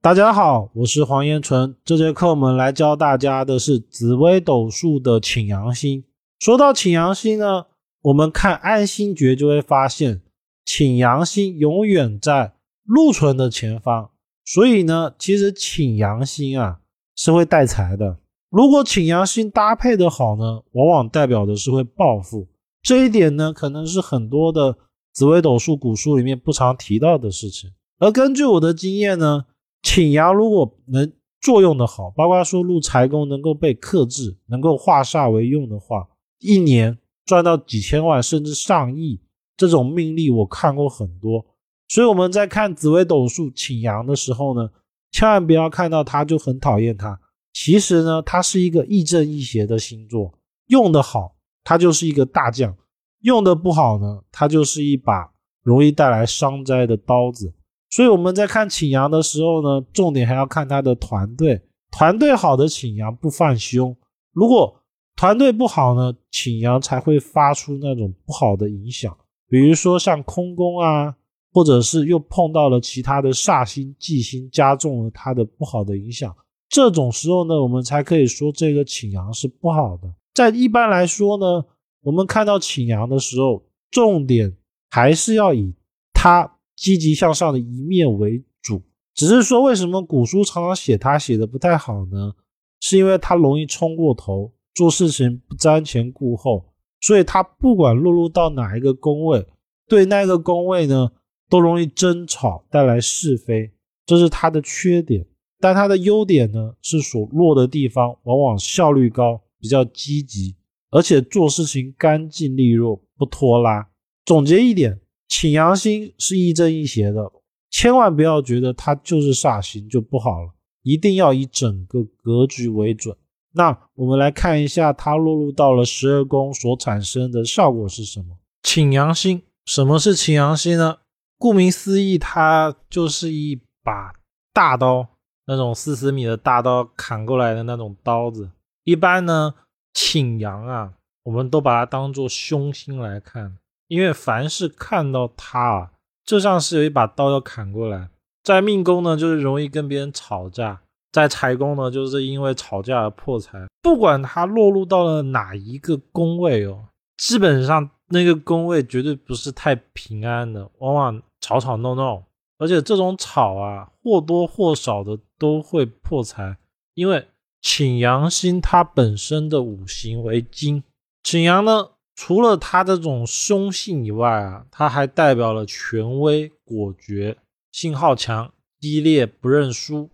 大家好，我是黄延纯。这节课我们来教大家的是紫微斗数的请阳星。说到请阳星呢，我们看安星诀就会发现，请阳星永远在禄存的前方。所以呢，其实请阳星啊是会带财的。如果请阳星搭配的好呢，往往代表的是会暴富。这一点呢，可能是很多的紫微斗数古书里面不常提到的事情。而根据我的经验呢，请阳如果能作用的好，包括说入财宫能够被克制，能够化煞为用的话，一年赚到几千万甚至上亿，这种命例我看过很多。所以我们在看紫微斗数请阳的时候呢，千万不要看到他就很讨厌他。其实呢，它是一个亦正亦邪的星座，用的好，它就是一个大将；用的不好呢，它就是一把容易带来伤灾的刀子。所以我们在看请阳的时候呢，重点还要看他的团队。团队好的请阳不犯凶，如果团队不好呢，请阳才会发出那种不好的影响。比如说像空宫啊，或者是又碰到了其他的煞星、忌星，加重了他的不好的影响。这种时候呢，我们才可以说这个请阳是不好的。在一般来说呢，我们看到请阳的时候，重点还是要以他。积极向上的一面为主，只是说为什么古书常常写他写的不太好呢？是因为他容易冲过头，做事情不瞻前顾后，所以他不管落入到哪一个宫位，对那个宫位呢都容易争吵，带来是非，这是他的缺点。但他的优点呢是所落的地方往往效率高，比较积极，而且做事情干净利落，不拖拉。总结一点。请阳星是亦正亦邪的，千万不要觉得它就是煞星就不好了，一定要以整个格局为准。那我们来看一下它落入到了十二宫所产生的效果是什么？请阳星，什么是请阳星呢？顾名思义，它就是一把大刀，那种四十米的大刀砍过来的那种刀子。一般呢，请阳啊，我们都把它当做凶星来看。因为凡是看到他啊，就像是有一把刀要砍过来，在命宫呢，就是容易跟别人吵架；在财宫呢，就是因为吵架而破财。不管他落入到了哪一个宫位哦，基本上那个宫位绝对不是太平安的，往往吵吵闹闹，而且这种吵啊，或多或少的都会破财。因为请阳星它本身的五行为金，请阳呢。除了他这种凶性以外啊，他还代表了权威、果决、信号强、激烈、不认输，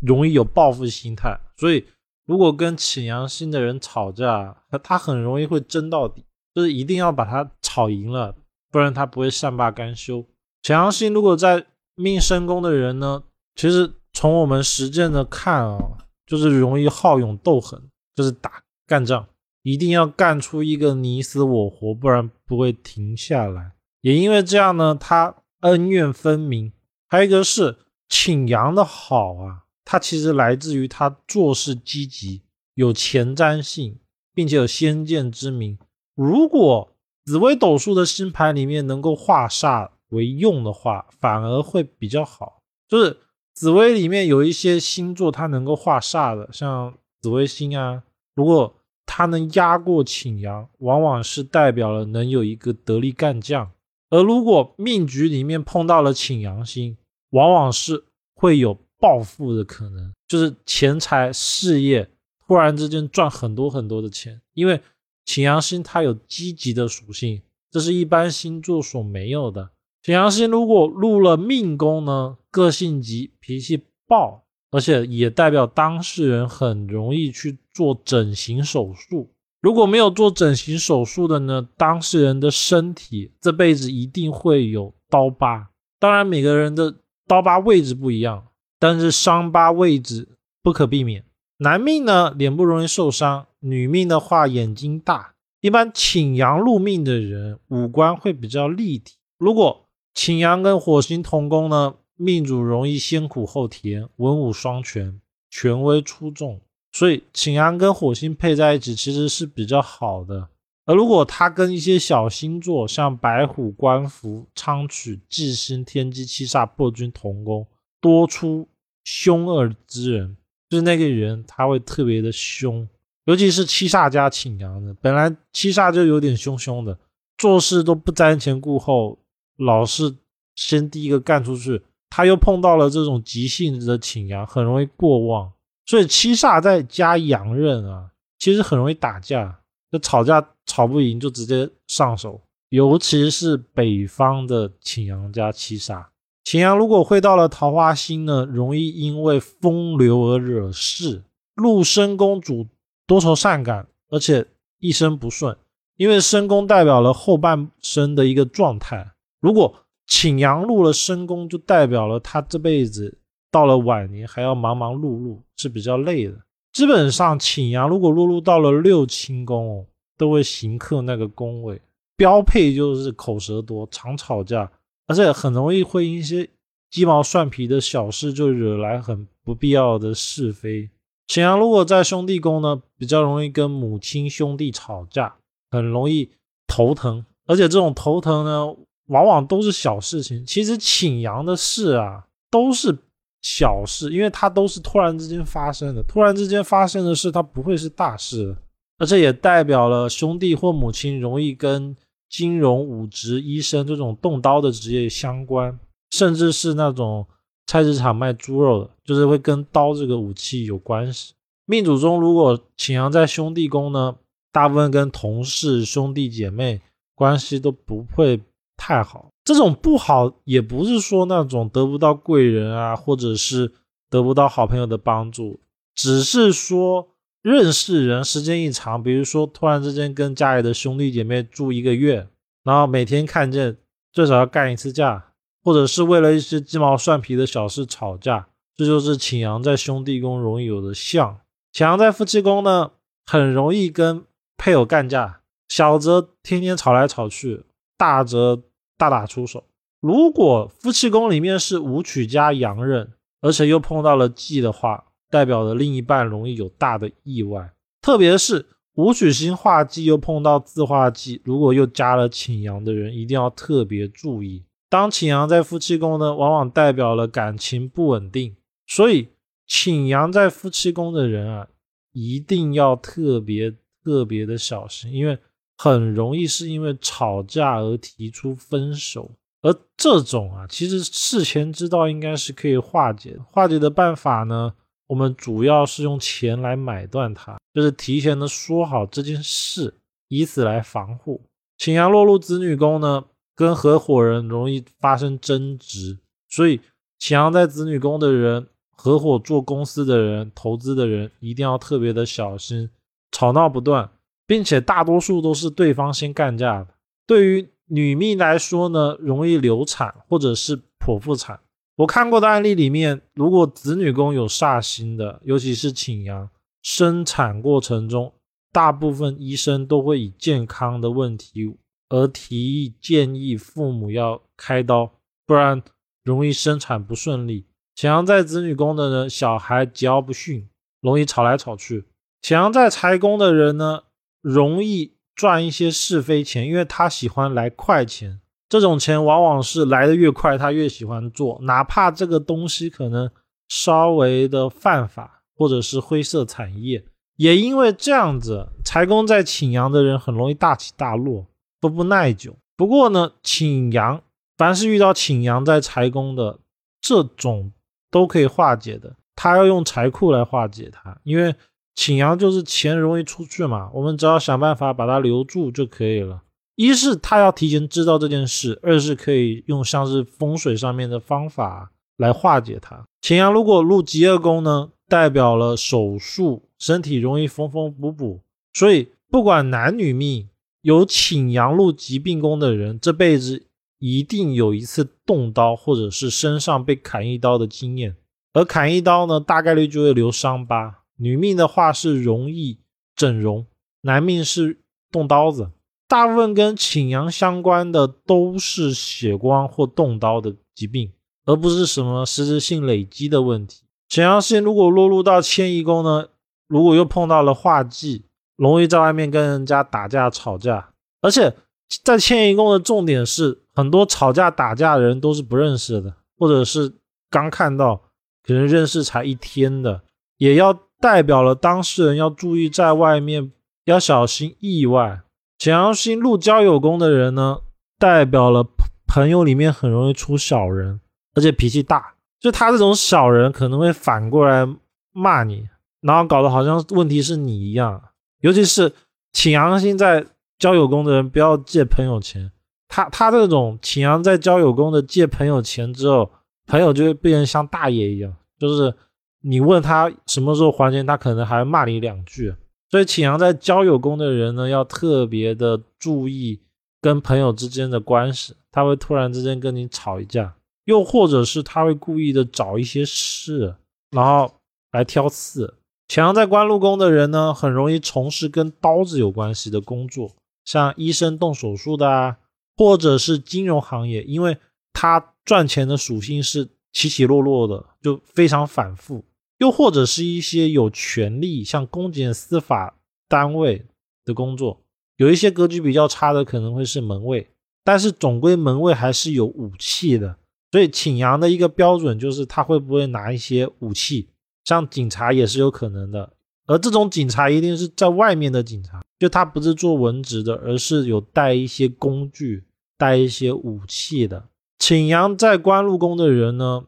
容易有报复心态。所以，如果跟潜阳星的人吵架，他他很容易会争到底，就是一定要把他吵赢了，不然他不会善罢甘休。潜阳星如果在命生宫的人呢，其实从我们实践的看啊，就是容易好勇斗狠，就是打干仗。一定要干出一个你死我活，不然不会停下来。也因为这样呢，他恩怨分明。还有一个是请阳的好啊，他其实来自于他做事积极，有前瞻性，并且有先见之明。如果紫微斗数的星盘里面能够化煞为用的话，反而会比较好。就是紫微里面有一些星座，它能够化煞的，像紫微星啊，如果。他能压过请阳，往往是代表了能有一个得力干将；而如果命局里面碰到了请阳星，往往是会有暴富的可能，就是钱财事业突然之间赚很多很多的钱。因为请阳星它有积极的属性，这是一般星座所没有的。请阳星如果入了命宫呢，个性急，脾气暴。而且也代表当事人很容易去做整形手术。如果没有做整形手术的呢，当事人的身体这辈子一定会有刀疤。当然，每个人的刀疤位置不一样，但是伤疤位置不可避免。男命呢，脸部容易受伤；女命的话，眼睛大。一般请阳入命的人，五官会比较立体。如果请阳跟火星同宫呢？命主容易先苦后甜，文武双全，权威出众，所以请阳跟火星配在一起其实是比较好的。而如果他跟一些小星座，像白虎、官符、昌曲、忌星、天机、七煞、破军同宫，多出凶恶之人，就是那个人他会特别的凶，尤其是七煞加请阳的，本来七煞就有点凶凶的，做事都不瞻前顾后，老是先第一个干出去。他又碰到了这种急性子的请阳，很容易过旺，所以七煞再加阳刃啊，其实很容易打架，就吵架吵不赢就直接上手，尤其是北方的请阳加七煞。擎羊如果会到了桃花星呢，容易因为风流而惹事。禄申宫主多愁善感，而且一生不顺，因为申宫代表了后半生的一个状态。如果擎羊入了申宫，就代表了他这辈子到了晚年还要忙忙碌碌，是比较累的。基本上，擎羊如果落入到了六亲宫，都会刑克那个宫位，标配就是口舌多，常吵架。而且很容易会因一些鸡毛蒜皮的小事就惹来很不必要的是非。显阳如果在兄弟宫呢，比较容易跟母亲兄弟吵架，很容易头疼。而且这种头疼呢，往往都是小事情。其实请阳的事啊，都是小事，因为它都是突然之间发生的。突然之间发生的事，它不会是大事。而且也代表了兄弟或母亲容易跟。金融、武职、医生这种动刀的职业相关，甚至是那种菜市场卖猪肉的，就是会跟刀这个武器有关系。命主中如果擎羊在兄弟宫呢，大部分跟同事、兄弟姐妹关系都不会太好。这种不好也不是说那种得不到贵人啊，或者是得不到好朋友的帮助，只是说。认识人时间一长，比如说突然之间跟家里的兄弟姐妹住一个月，然后每天看见最少要干一次架，或者是为了一些鸡毛蒜皮的小事吵架，这就是请阳在兄弟宫容易有的相。请阳在夫妻宫呢，很容易跟配偶干架，小则天天吵来吵去，大则大打出手。如果夫妻宫里面是武曲加阳刃，而且又碰到了忌的话。代表的另一半容易有大的意外，特别是武曲星化忌又碰到自化忌，如果又加了请阳的人，一定要特别注意。当请阳在夫妻宫呢，往往代表了感情不稳定，所以请阳在夫妻宫的人啊，一定要特别特别的小心，因为很容易是因为吵架而提出分手，而这种啊，其实事前知道应该是可以化解，化解的办法呢？我们主要是用钱来买断它，就是提前的说好这件事，以此来防护。请阳落入子女宫呢，跟合伙人容易发生争执，所以请阳在子女宫的人，合伙做公司的人、投资的人，一定要特别的小心，吵闹不断，并且大多数都是对方先干架的。对于女命来说呢，容易流产或者是剖腹产。我看过的案例里面，如果子女宫有煞星的，尤其是请阳，生产过程中，大部分医生都会以健康的问题而提议建议父母要开刀，不然容易生产不顺利。请阳在子女宫的人，小孩桀骜不驯，容易吵来吵去。请阳在财宫的人呢，容易赚一些是非钱，因为他喜欢来快钱。这种钱往往是来的越快，他越喜欢做，哪怕这个东西可能稍微的犯法或者是灰色产业，也因为这样子，财宫在请阳的人很容易大起大落，都不耐久。不过呢，请阳凡是遇到请阳在财宫的这种都可以化解的，他要用财库来化解它，因为请阳就是钱容易出去嘛，我们只要想办法把它留住就可以了。一是他要提前知道这件事，二是可以用像是风水上面的方法来化解它。擎羊如果入极恶宫呢，代表了手术，身体容易缝缝补补，所以不管男女命，有请阳入疾病宫的人，这辈子一定有一次动刀或者是身上被砍一刀的经验，而砍一刀呢，大概率就会留伤疤。女命的话是容易整容，男命是动刀子。大部分跟请阳相关的都是血光或动刀的疾病，而不是什么实质性累积的问题。请阳星如果落入到迁移宫呢，如果又碰到了化忌，容易在外面跟人家打架吵架。而且在迁移宫的重点是，很多吵架打架的人都是不认识的，或者是刚看到可能认识才一天的，也要代表了当事人要注意在外面要小心意外。潜阳星入交友宫的人呢，代表了朋友里面很容易出小人，而且脾气大。就他这种小人可能会反过来骂你，然后搞得好像问题是你一样。尤其是请羊星在交友宫的人，不要借朋友钱。他他这种请羊在交友宫的借朋友钱之后，朋友就会变成像大爷一样，就是你问他什么时候还钱，他可能还骂你两句。所以擎羊在交友宫的人呢，要特别的注意跟朋友之间的关系，他会突然之间跟你吵一架，又或者是他会故意的找一些事，然后来挑刺。擎羊在官禄宫的人呢，很容易从事跟刀子有关系的工作，像医生动手术的啊，或者是金融行业，因为他赚钱的属性是起起落落的，就非常反复。又或者是一些有权利，像公检、司法单位的工作，有一些格局比较差的，可能会是门卫，但是总归门卫还是有武器的，所以请阳的一个标准就是他会不会拿一些武器，像警察也是有可能的，而这种警察一定是在外面的警察，就他不是做文职的，而是有带一些工具、带一些武器的。请阳在官禄宫的人呢？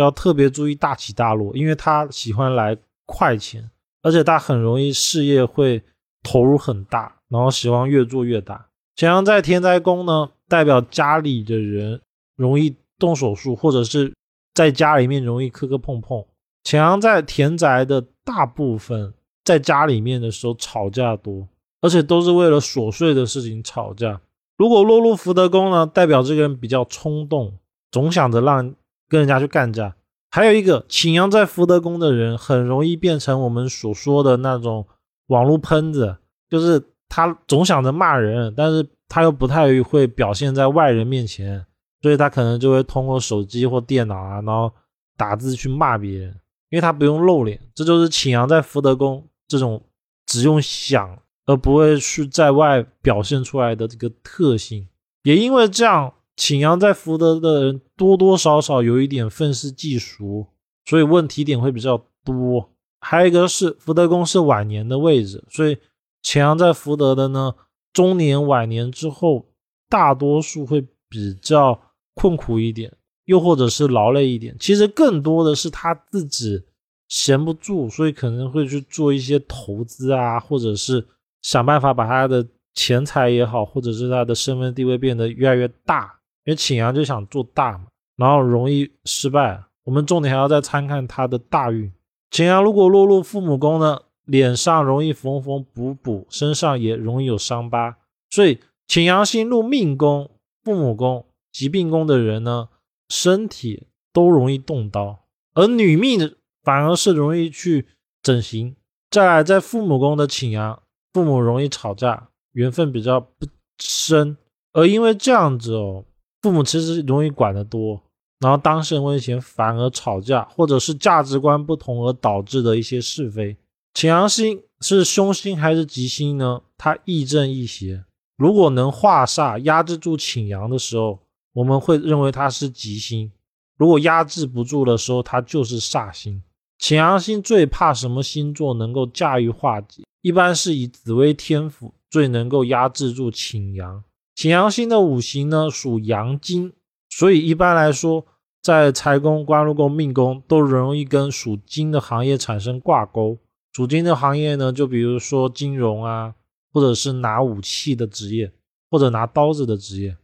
要特别注意大起大落，因为他喜欢来快钱，而且他很容易事业会投入很大，然后喜欢越做越大。前阳在天灾宫呢，代表家里的人容易动手术，或者是在家里面容易磕磕碰碰。前阳在田宅的大部分在家里面的时候吵架多，而且都是为了琐碎的事情吵架。如果落入福德宫呢，代表这个人比较冲动，总想着让。跟人家去干架，还有一个擎羊在福德宫的人，很容易变成我们所说的那种网络喷子，就是他总想着骂人，但是他又不太会表现在外人面前，所以他可能就会通过手机或电脑啊，然后打字去骂别人，因为他不用露脸，这就是擎羊在福德宫这种只用想而不会去在外表现出来的这个特性，也因为这样。请阳在福德的人多多少少有一点愤世嫉俗，所以问题点会比较多。还有一个是福德宫是晚年的位置，所以请阳在福德的呢，中年晚年之后，大多数会比较困苦一点，又或者是劳累一点。其实更多的是他自己闲不住，所以可能会去做一些投资啊，或者是想办法把他的钱财也好，或者是他的身份地位变得越来越大。因为请阳就想做大嘛，然后容易失败。我们重点还要再参看他的大运。请阳如果落入父母宫呢，脸上容易缝缝补补，身上也容易有伤疤。所以请阳星入命宫、父母宫、疾病宫的人呢，身体都容易动刀。而女命的反而是容易去整形。再来，在父母宫的请阳，父母容易吵架，缘分比较不深。而因为这样子哦。父母其实容易管得多，然后当事人面前反而吵架，或者是价值观不同而导致的一些是非。擎羊星是凶星还是吉星呢？它亦正亦邪。如果能化煞压制住擎羊的时候，我们会认为它是吉星；如果压制不住的时候，它就是煞星。擎羊星最怕什么星座能够驾驭化解？一般是以紫微天府最能够压制住擎羊。擎羊星的五行呢属阳金，所以一般来说，在财宫、官禄宫、命宫都容易跟属金的行业产生挂钩。属金的行业呢，就比如说金融啊，或者是拿武器的职业，或者拿刀子的职业。